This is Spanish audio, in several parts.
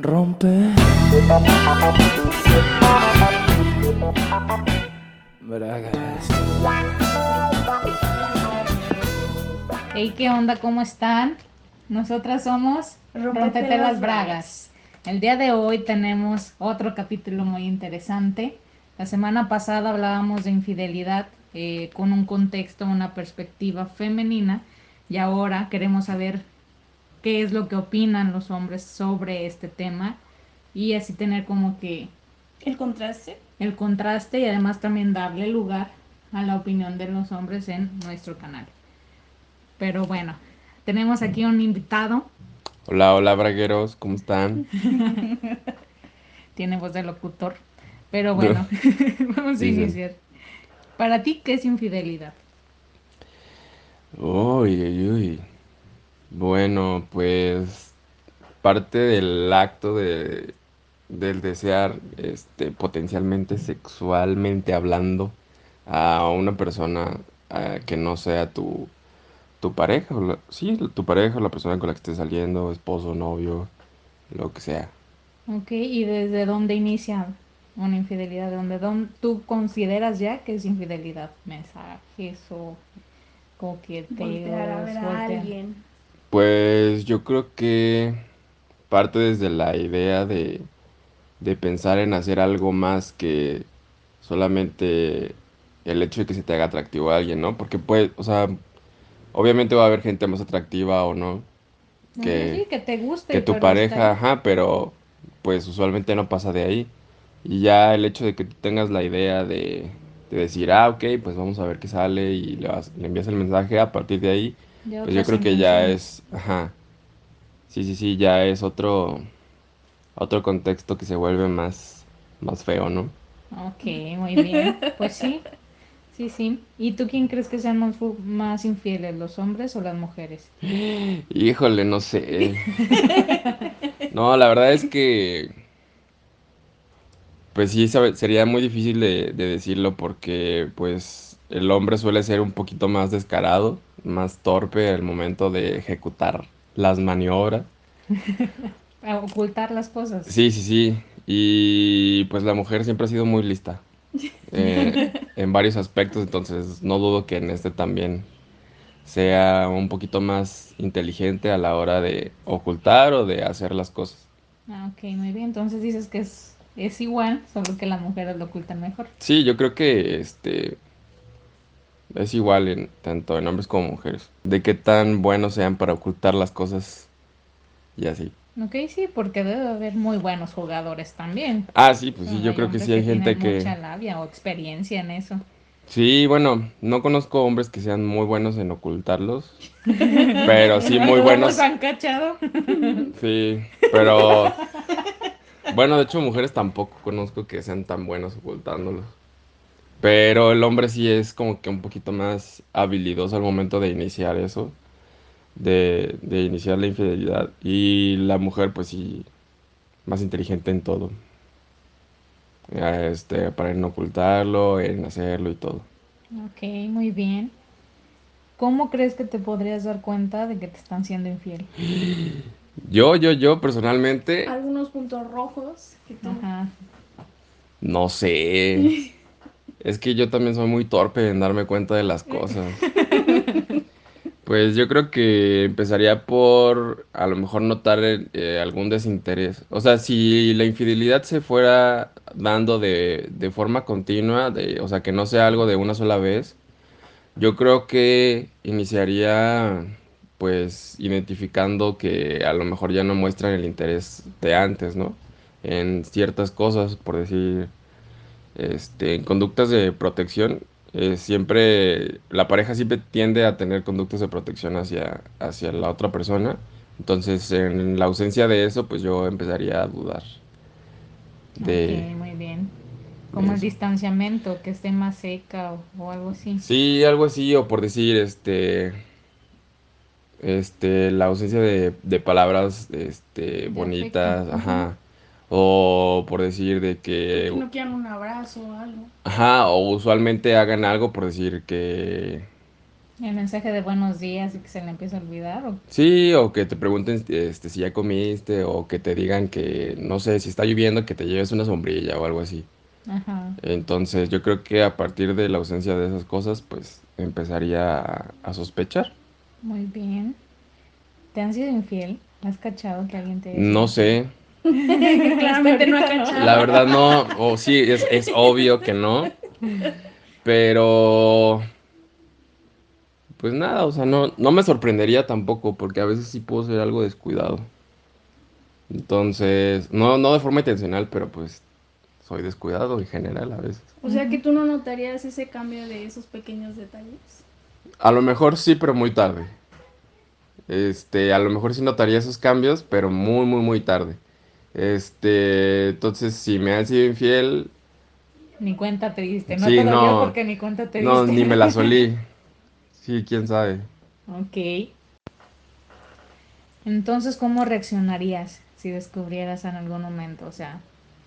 Rompe. Bragas. Hey, ¿qué onda? ¿Cómo están? Nosotras somos Rompete, las Bragas. El día de hoy tenemos otro capítulo muy interesante. La semana pasada hablábamos de infidelidad eh, con un contexto, una perspectiva femenina y ahora queremos saber qué es lo que opinan los hombres sobre este tema y así tener como que El contraste. el contraste y además también darle lugar a la opinión de los hombres en nuestro canal. Pero bueno, tenemos aquí un invitado, Hola, hola, bragueros, ¿cómo están? tiene voz de locutor, pero bueno, vamos a iniciar. Para ti, ¿qué es infidelidad? Uy, uy, uy. Bueno, pues parte del acto de, del desear, este, potencialmente sexualmente hablando a una persona que no sea tu, tu pareja, o sí, tu pareja o la persona con la que estés saliendo, esposo, novio, lo que sea. Ok, ¿y desde dónde inicia una infidelidad? ¿De dónde, dónde tú consideras ya que es infidelidad? ¿Mensajes o coqueteos? Voltear a ver a voltear- alguien. Pues yo creo que parte desde la idea de, de pensar en hacer algo más que solamente el hecho de que se te haga atractivo a alguien, ¿no? Porque pues, o sea, obviamente va a haber gente más atractiva o no que, sí, que te guste, que tu pareja, ajá, pero pues usualmente no pasa de ahí. Y ya el hecho de que tú tengas la idea de, de decir, ah, ok, pues vamos a ver qué sale y le, vas- le envías el mensaje a partir de ahí. de Pues yo creo que ya es, ajá, sí, sí, sí, ya es otro, otro contexto que se vuelve más, más feo, ¿no? Ok, muy bien. Pues sí, sí, sí. ¿Y tú quién crees que sean más, más infieles, los hombres o las mujeres? Híjole, no sé. No, la verdad es que, pues sí, sería muy difícil de, de decirlo porque, pues, el hombre suele ser un poquito más descarado, más torpe al momento de ejecutar las maniobras. A ocultar las cosas. Sí, sí, sí. Y pues la mujer siempre ha sido muy lista eh, en varios aspectos, entonces no dudo que en este también sea un poquito más inteligente a la hora de ocultar o de hacer las cosas. Ah, ok, muy bien. Entonces dices que es, es igual, solo que las mujeres lo ocultan mejor. Sí, yo creo que este es igual en tanto en hombres como mujeres, de qué tan buenos sean para ocultar las cosas y así. Ok, sí, porque debe haber muy buenos jugadores también. Ah, sí, pues sí, yo creo que sí hay gente que mucha labia o experiencia en eso. Sí, bueno, no conozco hombres que sean muy buenos en ocultarlos, pero sí muy ¿No buenos. los han cachado? Sí, pero bueno, de hecho mujeres tampoco conozco que sean tan buenos ocultándolos. Pero el hombre sí es como que un poquito más habilidoso al momento de iniciar eso, de, de iniciar la infidelidad. Y la mujer pues sí, más inteligente en todo. Este, para en ocultarlo, en hacerlo y todo. Ok, muy bien. ¿Cómo crees que te podrías dar cuenta de que te están siendo infiel? Yo, yo, yo personalmente, Algunos puntos rojos que tú. Ajá. no sé. Es que yo también soy muy torpe en darme cuenta de las cosas. Pues yo creo que empezaría por a lo mejor notar eh, algún desinterés. O sea, si la infidelidad se fuera dando de, de forma continua, de, o sea, que no sea algo de una sola vez, yo creo que iniciaría pues identificando que a lo mejor ya no muestran el interés de antes, ¿no? En ciertas cosas, por decir, este, en conductas de protección, eh, siempre, la pareja siempre tiende a tener conductas de protección hacia, hacia la otra persona. Entonces, en la ausencia de eso, pues yo empezaría a dudar de... Ok, muy bien. Como el distanciamiento, que esté más seca o, o algo así. Sí, algo así, o por decir, este, este, la ausencia de, de palabras, este, bonitas, afecto, ajá, o por decir de Que que, no quieran un abrazo o algo. ajá, o usualmente hagan algo por decir que, El mensaje de buenos días y que se le empieza a olvidar. ¿o? Sí, o que te pregunten este, si ya comiste, o que te digan que, no sé, si está lloviendo, que te lleves una sombrilla o algo así. Ajá. Entonces yo creo que a partir de la ausencia de esas cosas, pues empezaría a, a sospechar. Muy bien. ¿Te han sido infiel? ¿Has cachado que alguien te haya No sé, Claramente no ha cachado. la verdad no, o sí, es, es obvio que no, pero pues nada, o sea, no, no me sorprendería tampoco, porque a veces sí puedo ser algo descuidado. Entonces, no, no de forma intencional, pero pues soy descuidado en general a veces. O sea que tú no notarías ese cambio de esos pequeños detalles. A lo mejor sí, pero muy tarde. Este, a lo mejor sí notaría esos cambios, pero muy, muy, muy tarde. Este, entonces, si me han sido infiel, Ni cuenta te diste. No Sí, te dolió no. porque ni cuenta te no, diste. ni me la solí. Sí, quién sabe. Ok. Entonces, ¿cómo reaccionarías si descubrieras en algún momento? O sea,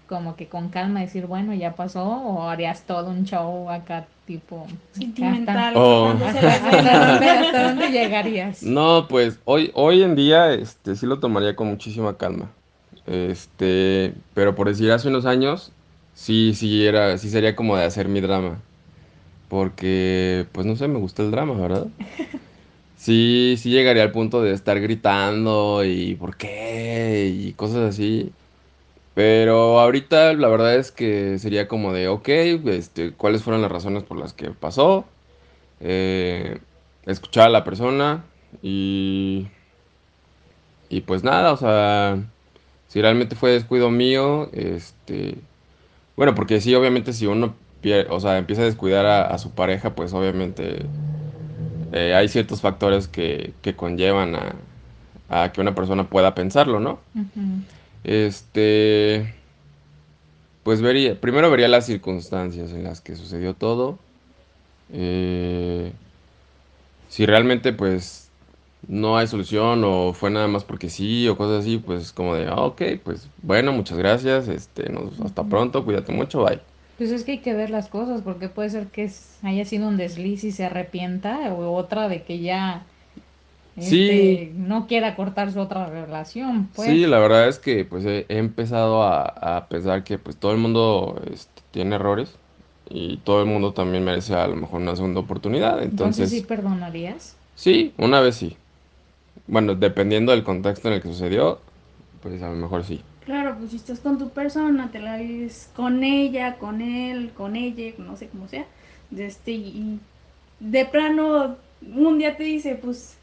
como que con calma decir, bueno, ya pasó, o harías todo un show acá, tipo. Sentimental. Oh. ¿Hasta, las hasta dónde, hasta dónde llegarías? No, pues hoy, hoy en día, este, sí lo tomaría con muchísima calma. Este, pero por decir hace unos años, sí, sí era, sí sería como de hacer mi drama. Porque, pues no sé, me gusta el drama, ¿verdad? Sí, sí llegaría al punto de estar gritando y por qué y cosas así. Pero ahorita la verdad es que sería como de, ok, este, ¿cuáles fueron las razones por las que pasó? Eh, escuchar a la persona y, y pues nada, o sea, si realmente fue descuido mío, este, bueno, porque sí, obviamente si uno o sea, empieza a descuidar a, su pareja, pues obviamente eh, hay ciertos factores que, que conllevan a, a que una persona pueda pensarlo, ¿no? Ujú. Este, pues vería, primero vería las circunstancias en las que sucedió todo. eh, si realmente pues no hay solución o fue nada más porque sí o cosas así, pues como de, ah, ok, pues bueno, muchas gracias, este, nos, hasta pronto, cuídate mucho, bye. Pues es que hay que ver las cosas, porque puede ser que haya sido un desliz y se arrepienta, o otra de que ya Sí. este, no quiera cortar su otra relación, pues. Sí, la verdad es que pues he, he empezado a, a pensar que pues todo el mundo este, tiene errores y todo el mundo también merece a lo mejor una segunda oportunidad, Entonces sí entonces perdonarías. sí, una vez sí. Bueno, dependiendo del contexto en el que sucedió, pues a lo mejor sí. Claro, pues si estás con tu persona, te la vives con ella, con él, con ella, no sé cómo sea. Este, y de plano, un día te dice, pues,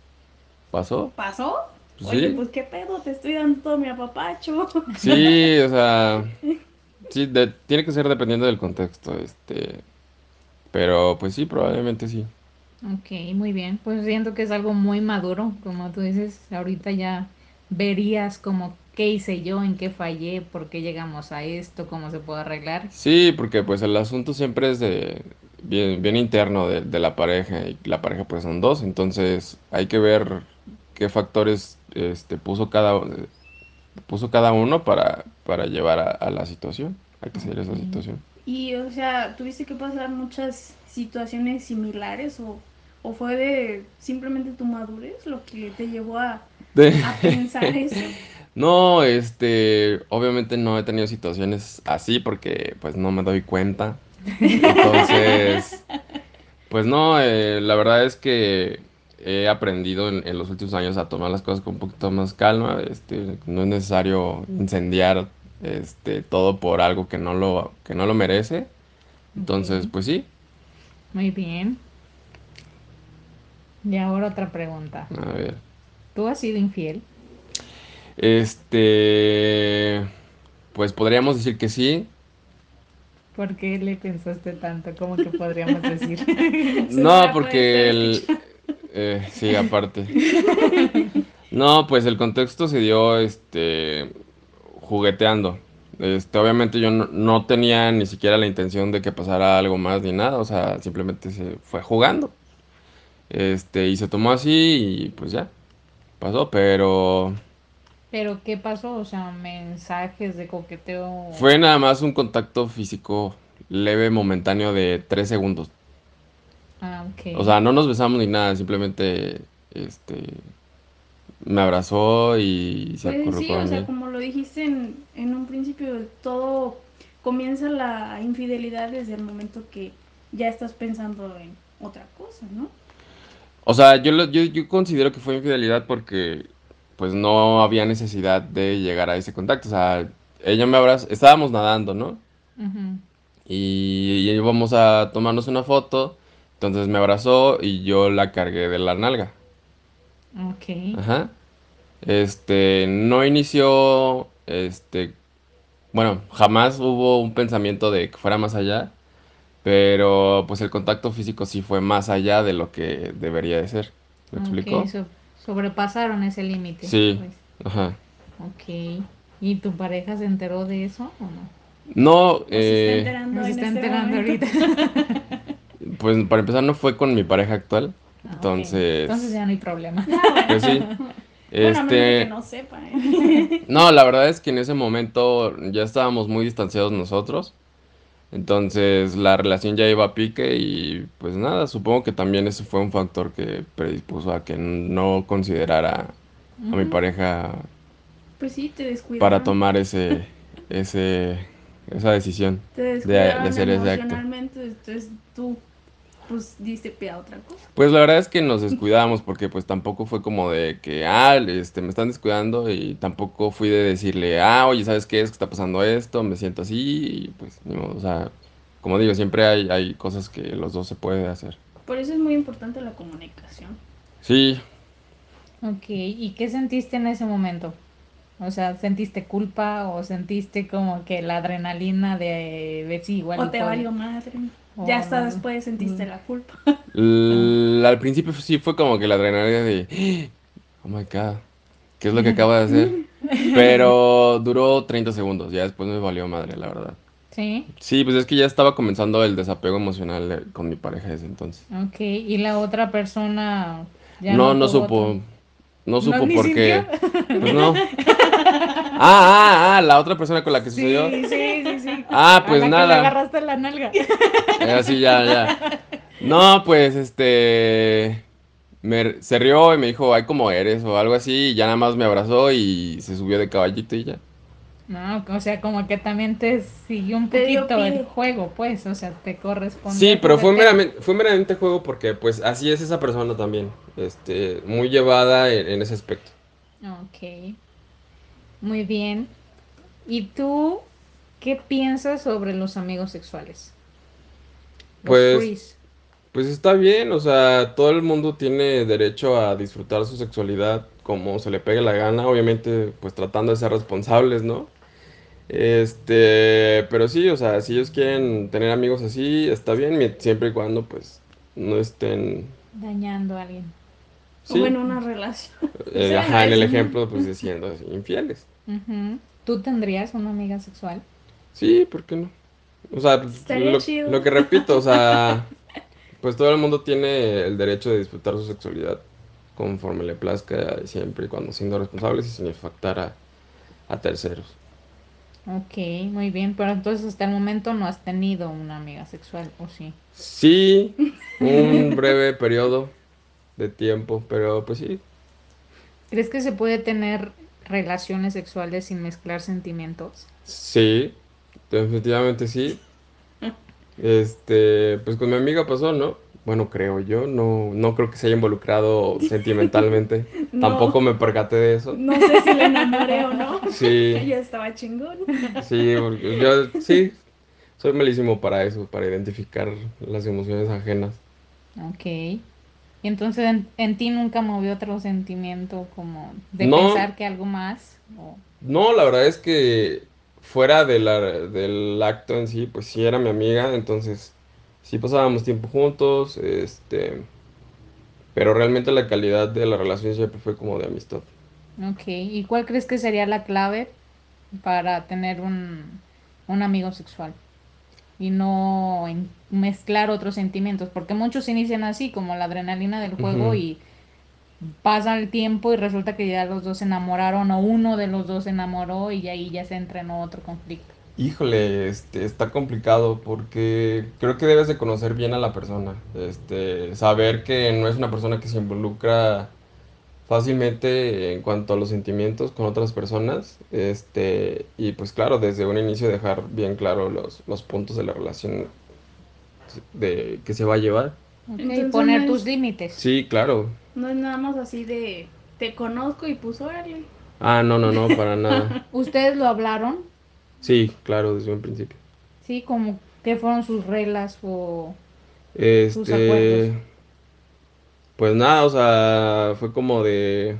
¿Pasó? ¿pasó? Pues Oye, sí. pues qué pedo, te estoy dando todo mi apapacho. Sí, o sea, sí, de- tiene que ser dependiendo del contexto, este, pero pues sí, probablemente sí. Ok, muy bien. Pues siento que es algo muy maduro, como tú dices, ahorita ya verías como qué hice yo, en qué fallé, por qué llegamos a esto, cómo se puede arreglar. Sí, porque pues el asunto siempre es de bien, bien interno de, de la pareja y la pareja pues son dos, entonces hay que ver qué factores este puso cada puso cada uno para, para llevar a, a la situación, a que se diera esa situación. Y, o sea, ¿tuviste que pasar muchas situaciones similares o, o fue de simplemente tu madurez lo que te llevó a, De- a pensar eso? No, este, obviamente no he tenido situaciones así porque pues no me doy cuenta. Entonces, pues no, eh, la verdad es que he aprendido en, en los últimos años a tomar las cosas con un poquito más calma. Este, no es necesario incendiar este todo por algo que no lo, que no lo merece. Entonces, pues sí, Muy bien. Y ahora otra pregunta. a ver. ¿Tú has sido infiel? Este, pues podríamos decir que sí. ¿Por qué le pensaste tanto? ¿Cómo que podríamos decir? No, porque el... eh, sí, aparte. No, pues el contexto se dio, este, jugueteando. Este, obviamente yo no, no tenía ni siquiera la intención de que pasara algo más ni nada, o sea, simplemente se fue jugando. Este, y se tomó así y pues ya, pasó, pero ¿Pero qué pasó? O sea, mensajes de coqueteo. fue nada más un contacto físico leve, momentáneo de tres segundos. Ah, ok. O sea, no nos besamos ni nada, simplemente este me abrazó y se Pues sí, o sea, mí. como lo dijiste en, en un principio, todo comienza la infidelidad desde el momento que ya estás pensando en otra cosa, ¿no? O sea, yo, lo- yo, yo considero que fue infidelidad porque pues no había necesidad de llegar a ese contacto. O sea, ella me abrazó, estábamos nadando, ¿no? Y íbamos a tomarnos una foto, entonces me abrazó y yo la cargué de la nalga. Ok. Ajá. Este, no inició, este, bueno, jamás hubo un pensamiento de que fuera más allá, pero pues el contacto físico sí fue más allá de lo que debería de ser. ¿Me Ok, explico? so- sobrepasaron ese límite. Sí. pues. Ajá. Ok. ¿Y tu pareja se enteró de eso o no? No, O se está eh, enterando Se está este enterando ahorita. pues para empezar no fue con mi pareja actual, Ah, entonces, Entonces ya no hay problema. pues sí. Bueno, a menos de Este, que no sepa, ¿eh? no, la verdad es que en ese momento ya estábamos muy distanciados nosotros. Entonces la relación ya iba a pique y pues nada, supongo que también eso fue un factor que predispuso a que no considerara a mi pareja Pues sí, te descuidaron. para tomar ese, ese, esa decisión. Te de descuidaron hacer ese acto. emocionalmente, entonces tú pues diste pie a otra cosa. Pues la verdad es que nos descuidábamos porque pues tampoco fue como de que, ah, este, me están descuidando y tampoco fui de decirle, ah, oye, ¿sabes qué es que está pasando esto? Me siento así y pues, ni modo, o sea, como digo, siempre hay, hay cosas que los dos se puede hacer. Por eso es muy importante la comunicación. Sí, Ok, ¿y qué sentiste en ese momento? O sea, ¿sentiste culpa o sentiste como que la adrenalina de ver si igual o te valió madre. o ya hasta no? después sentiste Mm. la culpa. L- al principio sí fue como que la adrenalina de, oh my God, ¿qué es lo que acaba de hacer? Pero duró 30 segundos, ya después me valió madre, la verdad. Sí, Sí, pues es que ya estaba comenzando el desapego emocional de- con mi pareja desde entonces. ok, y la otra persona ya No, no tuvo supo. otro- No supo ni porque. Pues no. Ah, ah, ah, la otra persona con la que sucedió. Sí, sí, sí, sí. Ah, A pues la que le nada. agarraste la nalga. Eh, Así ya, ya. No, pues este. Me, se rió y me dijo, ay, ¿cómo eres? O algo así. Y ya nada más me abrazó y se subió de caballito y ya. No, o sea, como que también te siguió un poquito el juego, pues, o sea, te corresponde. Sí, pero fue meramente, fue meramente juego porque, pues, así es esa persona también. Este, muy llevada en, en ese aspecto. Ok, muy bien. ¿Y tú qué piensas sobre los amigos sexuales? Los Pues, frees. Pues está bien, o sea, todo el mundo tiene derecho a disfrutar su sexualidad como se le pegue la gana, obviamente, pues tratando de ser responsables, ¿no? Este, pero sí, o sea, si ellos quieren tener amigos así, está bien, siempre y cuando, pues, no estén, dañando a alguien. sí, O en una relación. eh, ajá, en el ejemplo, pues, así, infieles. ¿Tú tendrías una amiga sexual? Sí, ¿por qué no? O sea, pues, lo, chido. lo que repito, o sea, pues todo el mundo tiene el derecho de disfrutar su sexualidad conforme le plazca, siempre y cuando siendo responsables y sin afectar a, a terceros. Ok, muy bien, pero entonces hasta el momento no has tenido una amiga sexual, ¿o sí? Sí, un breve periodo de tiempo, pero pues sí, ¿Crees que se puede tener relaciones sexuales sin mezclar sentimientos? sí, definitivamente sí. Este, pues con mi amiga pasó, ¿no? Bueno, creo yo, no, no creo que se haya involucrado sentimentalmente. No. Tampoco me percaté de eso. No sé si le enamoré o no. Sí, Ella estaba chingón. sí, porque yo sí, soy malísimo para eso, para identificar las emociones ajenas. Ok. Y entonces en, en ti nunca movió otro sentimiento como de No. pensar que algo más. o- No, la verdad es que fuera de la- del acto en sí, pues sí era mi amiga, entonces sí pasábamos tiempo juntos, este, pero realmente la calidad de la relación siempre fue como de amistad. Ok. ¿Y cuál crees que sería la clave para tener un, un amigo sexual? Y no en- mezclar otros sentimientos, porque muchos inician así, como la adrenalina del juego y pasa el tiempo y resulta que ya los dos se enamoraron o uno de los dos se enamoró y ahí ya se entra en otro conflicto. Híjole, este, está complicado porque creo que debes de conocer bien a la persona, este, saber que no es una persona que se involucra fácilmente en cuanto a los sentimientos con otras personas, este, y pues claro, desde un inicio dejar bien claro los, los puntos de la relación de que se va a llevar. Entonces, poner no tus es- límites. Sí, claro. No es nada más así de te conozco y pues órale. Ah, no, no, no, para nada. ¿Ustedes lo hablaron? Sí, claro, desde un principio. Sí, como qué fueron sus reglas o... Este, acuerdos. Pues nada, o sea, fue como de,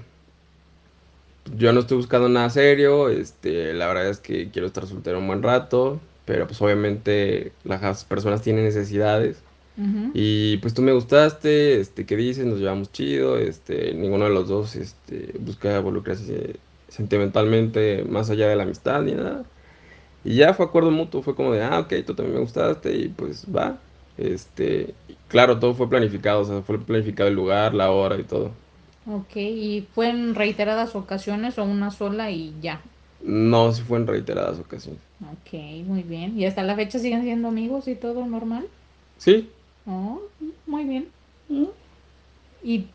yo no estoy buscando nada serio, este, la verdad es que quiero estar soltero un buen rato, pero pues obviamente las personas tienen necesidades y pues tú me gustaste, este, ¿qué dices? Nos llevamos chido, este, ninguno de los dos, este, busca involucrarse sentimentalmente más allá de la amistad ni nada. Y ya fue acuerdo mutuo, fue como de, ah, ok, tú también me gustaste y pues va. Este, claro, todo fue planificado, o sea, fue planificado el lugar, la hora y todo. Ok, ¿y fue en reiteradas ocasiones o una sola y ya? No, sí fue en reiteradas ocasiones. Ok, muy bien. ¿Y hasta la fecha siguen siendo amigos y todo normal? Sí, Oh, muy bien. ¿Mm? ¿Y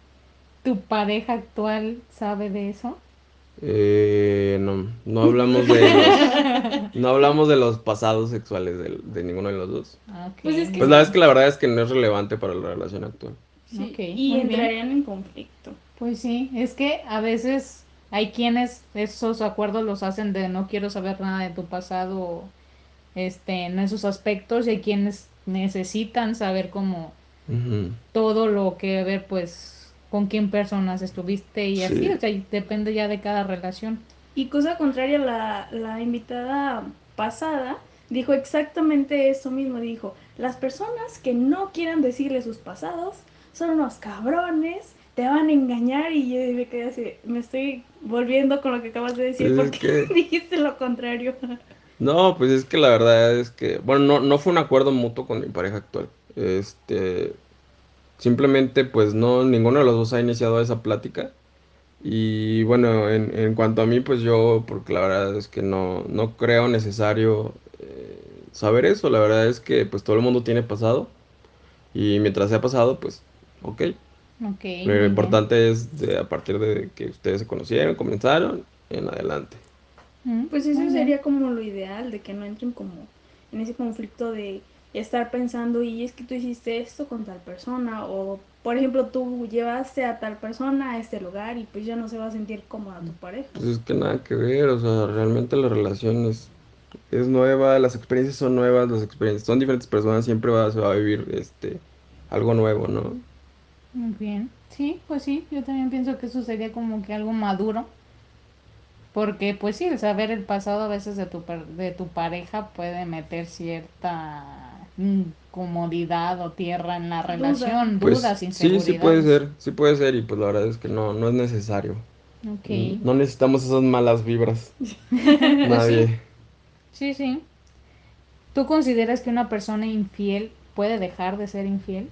tu pareja actual sabe de eso? Eh, no, no hablamos de los, no hablamos de los pasados sexuales de, de ninguno de los dos. Ok, Pues es que- Pues la verdad es que la verdad es que no es relevante para la relación actual. Sí, y bien. entrarían en conflicto. Pues sí, es que a veces hay quienes esos acuerdos los hacen de no quiero saber nada de tu pasado, este, en esos aspectos, y hay quienes necesitan saber como todo lo que ver, pues, con quién personas estuviste y así, Sí. o sea, depende ya de cada relación. Y cosa contraria, la, la invitada pasada dijo exactamente eso mismo. Dijo, las personas que no quieran decirle sus pasados son unos cabrones, te van a engañar y yo me quedé así, me estoy volviendo con lo que acabas de decir Pues porque que- dijiste lo contrario. No, pues es que la verdad es que, bueno, no, no fue un acuerdo mutuo con mi pareja actual. Este, simplemente pues no, ninguno de los dos ha iniciado esa plática. Y bueno, en, en cuanto a mí, pues yo, porque la verdad es que no, no creo necesario eh, saber eso. La verdad es que pues todo el mundo tiene pasado. Y mientras sea pasado, pues, ok. Ok, muy Lo bien. importante es de, a partir de que ustedes se conocieron, comenzaron, en adelante. Mm, Pues eso sería como lo ideal, de que no entren como en ese conflicto de estar pensando, y es que tú hiciste esto con tal persona, o por ejemplo tú llevaste a tal persona a este lugar y pues ya no se va a sentir cómoda tu pareja. Pues es que nada que ver, o sea, realmente la relación es, es nueva, las experiencias son nuevas, las experiencias son diferentes personas, siempre va, se va a vivir este algo nuevo, ¿no? Muy bien. Sí, pues sí, yo también pienso que eso sería como que algo maduro. Porque pues sí, el saber el pasado a veces de tu, per- de tu pareja puede meter cierta incomodidad o tierra en la relación, Pues dudas, sí, sí puede inseguridades. ser, sí puede ser, y pues la verdad es que no, no es necesario. Ok. No necesitamos esas malas vibras. Nadie. Sí, sí. ¿Tú consideras que una persona infiel puede dejar de ser infiel?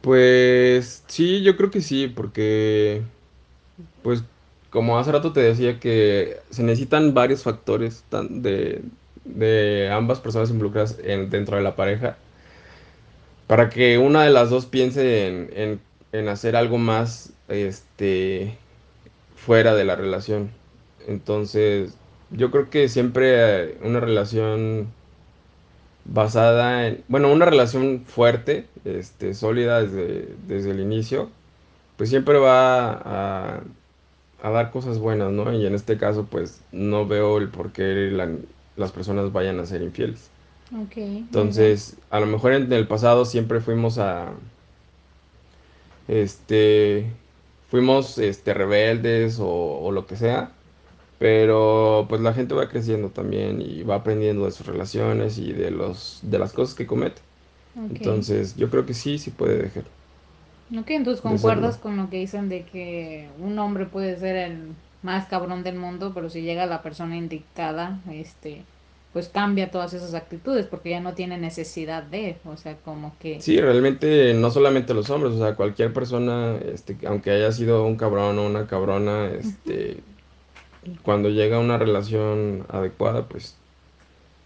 Pues sí, yo creo que sí, porque pues como hace rato te decía que se necesitan varios factores tan- de, de ambas personas involucradas en- dentro de la pareja para que una de las dos piense en, en- hacer algo más este fuera de la relación. Entonces, yo creo que siempre una relación basada en, bueno, una relación fuerte, este, sólida desde, desde el inicio, pues siempre va a, a dar cosas buenas, ¿no? Y en este caso, pues no veo el por qué la- las personas vayan a ser infieles. Ok. muy bien. Entonces, a lo mejor en el pasado siempre fuimos a, este, fuimos, este, rebeldes o, o lo que sea, pero pues la gente va creciendo también y va aprendiendo de sus relaciones y de los, de las cosas que comete. Entonces, yo creo que sí, sí puede dejar. Ok, entonces concuerdas con lo que dicen de que un hombre puede ser el más cabrón del mundo, pero si llega la persona indicada, este, pues cambia todas esas actitudes porque ya no tiene necesidad de, o sea, como que Sí, realmente no solamente los hombres, o sea, cualquier persona, este, aunque haya sido un cabrón o una cabrona, este, cuando llega a una relación adecuada, pues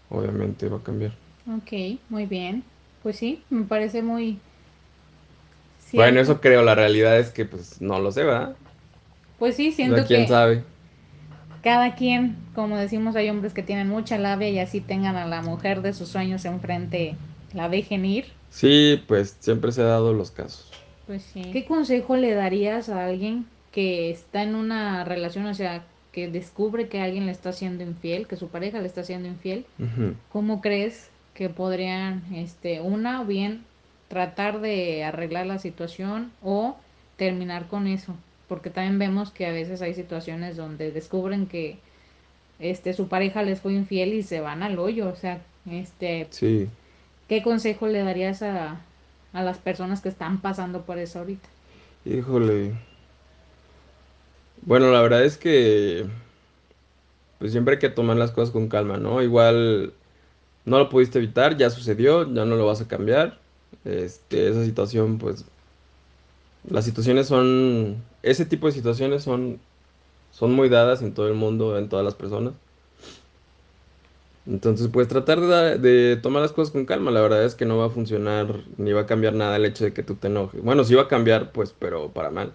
obviamente va a cambiar. Ok, muy bien. Pues sí, me parece muy Bueno, eso creo, la realidad es que pues no lo sé, ¿verdad? Pues sí, siento quién que sabe. cada quien, como decimos, hay hombres que tienen mucha labia y así tengan a la mujer de sus sueños enfrente, la dejen ir. Sí, pues siempre se ha dado los casos. Pues sí. ¿Qué consejo le darías a alguien que está en una relación, o sea, que descubre que alguien le está siendo infiel, que su pareja le está siendo infiel? ¿Cómo crees que podrían, este, una o bien tratar de arreglar la situación o terminar con eso? Porque también vemos que a veces hay situaciones donde descubren que este su pareja les fue infiel y se van al hoyo, o sea, este, Sí. ¿qué consejo le darías a, a las personas que están pasando por eso ahorita? Híjole. Bueno, la verdad es que pues siempre hay que tomar las cosas con calma, ¿no? Igual no lo pudiste evitar, ya sucedió, ya no lo vas a cambiar. Este, esa situación, pues, las situaciones son, ese tipo de situaciones son, son muy dadas en todo el mundo, en todas las personas. Entonces, pues tratar de, tomar las cosas con calma, la verdad es que no va a funcionar ni va a cambiar nada el hecho de que tú te enojes. Bueno, sí va a cambiar, pues, pero para mal.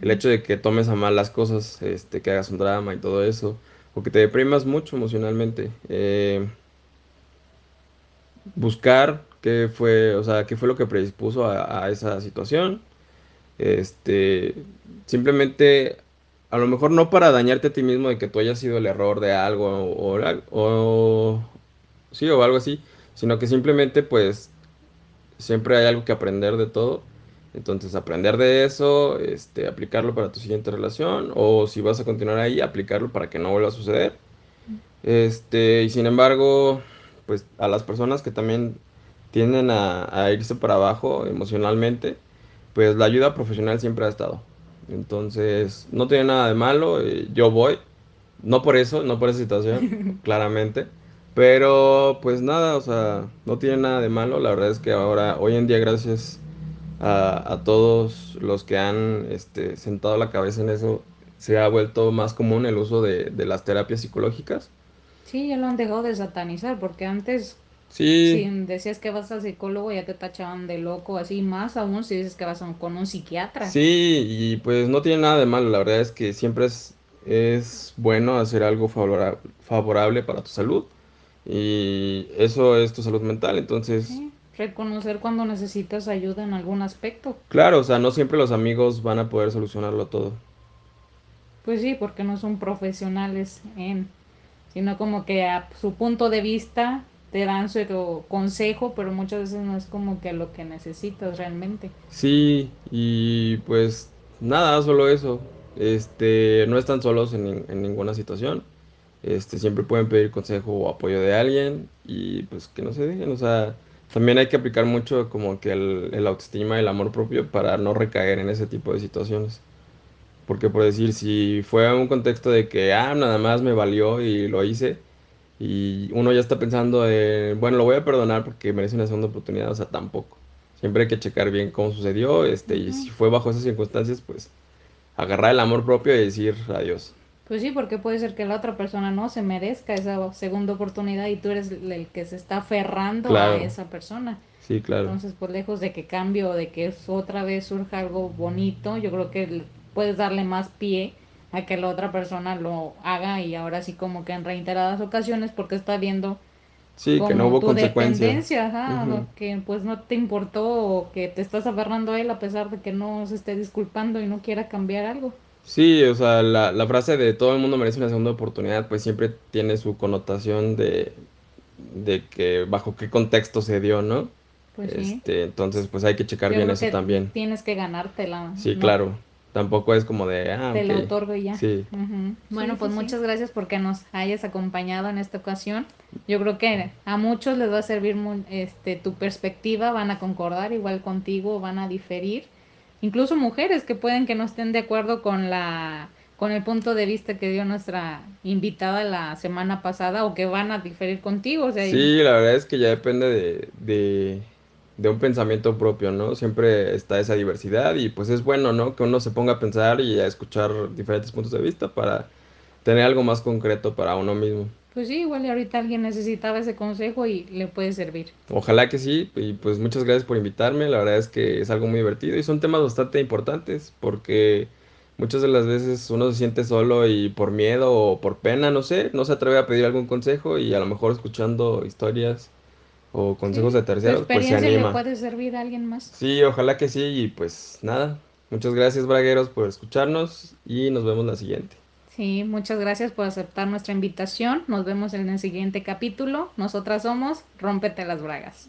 El hecho de que tomes a mal las cosas, este, que hagas un drama y todo eso, o que te deprimas mucho emocionalmente. eh, buscar qué fue, o sea, qué fue lo que predispuso a esa situación. Este, simplemente, a lo mejor no para dañarte a ti mismo de que tú hayas sido el error de algo o, o, sí, o algo así, sino que simplemente, pues, siempre hay algo que aprender de todo. Entonces, aprender de eso, este, aplicarlo para tu siguiente relación, o si vas a continuar ahí, aplicarlo para que no vuelva a suceder. Este, y sin embargo, pues a las personas que también tienden a, a irse para abajo emocionalmente, pues la ayuda profesional siempre ha estado. Entonces, no tiene nada de malo, eh, yo voy, no por eso, no por esa situación, claramente, pero pues nada, o sea, no tiene nada de malo, la verdad es que ahora, hoy en día, gracias a, a todos los que han este, sentado la cabeza en eso, se ha vuelto más común el uso de, de las terapias psicológicas. Sí, ya lo han dejado de satanizar, porque antes Sí, si decías que vas al psicólogo ya te tachaban de loco, así más aún si dices que vas a un- con un psiquiatra. sí, y pues no tiene nada de malo, la verdad es que siempre es, es bueno hacer algo favora- favorable para tu salud y eso es tu salud mental, entonces, Sí, Reconocer cuando necesitas ayuda en algún aspecto. claro, o sea, no siempre los amigos van a poder solucionarlo todo. Pues sí, porque no son profesionales en, sino como que a su punto de vista te dan su consejo, pero muchas veces no es como que lo que necesitas realmente. Sí, y pues nada, solo eso. Este, no están solos en, en ninguna situación. Este, siempre pueden pedir consejo o apoyo de alguien y pues que no se dejen. O sea, también hay que aplicar mucho como que el, el autoestima y el amor propio para no recaer en ese tipo de situaciones. Porque por decir, si fue un contexto de que, ah, nada más me valió y lo hice, y uno ya está pensando en, bueno, lo voy a perdonar porque merece una segunda oportunidad, o sea, tampoco. Siempre hay que checar bien cómo sucedió, este, y si fue bajo esas circunstancias, pues agarrar el amor propio y decir adiós. Pues sí, porque puede ser que la otra persona no se merezca esa segunda oportunidad y tú eres el que se está aferrando a esa persona. Sí, claro. Entonces, pues lejos de que cambie o de que otra vez surja algo bonito, yo creo que puedes darle más pie a que la otra persona lo haga y ahora sí como que en reiteradas ocasiones porque está viendo Sí, que no hubo tu dependencia, ajá, que pues no te importó o que te estás aferrando a él a pesar de que no se esté disculpando y no quiera cambiar algo. Sí, o sea, la, la frase de todo el mundo merece una segunda oportunidad, pues siempre tiene su connotación de, de que bajo qué contexto se dio, ¿no? Pues sí. Este, entonces, pues hay que checar Yo bien eso también. tienes que ganártela, Sí, ¿no? claro. Tampoco es como de, ah, Te lo otorgo y ya. Sí. Bueno, Sí, pues sí, sí. muchas gracias porque nos hayas acompañado en esta ocasión. Yo creo que a muchos les va a servir mu- este, tu perspectiva, van a concordar igual contigo, van a diferir. Incluso mujeres que pueden que no estén de acuerdo con la con el punto de vista que dio nuestra invitada la semana pasada o que van a diferir contigo, o sea, y- Sí, la verdad es que ya depende de, de, de un pensamiento propio, ¿no? Siempre está esa diversidad y pues es bueno, ¿no? Que uno se ponga a pensar y a escuchar diferentes puntos de vista para tener algo más concreto para uno mismo. Pues sí, igual y ahorita alguien necesitaba ese consejo y le puede servir. Ojalá que sí, y pues muchas gracias por invitarme, la verdad es que es algo muy divertido y son temas bastante importantes porque muchas de las veces uno se siente solo y por miedo o por pena, no sé, no se atreve a pedir algún consejo y a lo mejor escuchando historias o consejos Sí, de tu terceros, pues se experiencia le anima. puede servir a alguien más. Sí, ojalá que sí y pues nada, muchas gracias Bragueros por escucharnos y nos vemos la siguiente. Sí, muchas gracias por aceptar nuestra invitación. Nos vemos en el siguiente capítulo. Nosotras somos Rómpete las Bragas.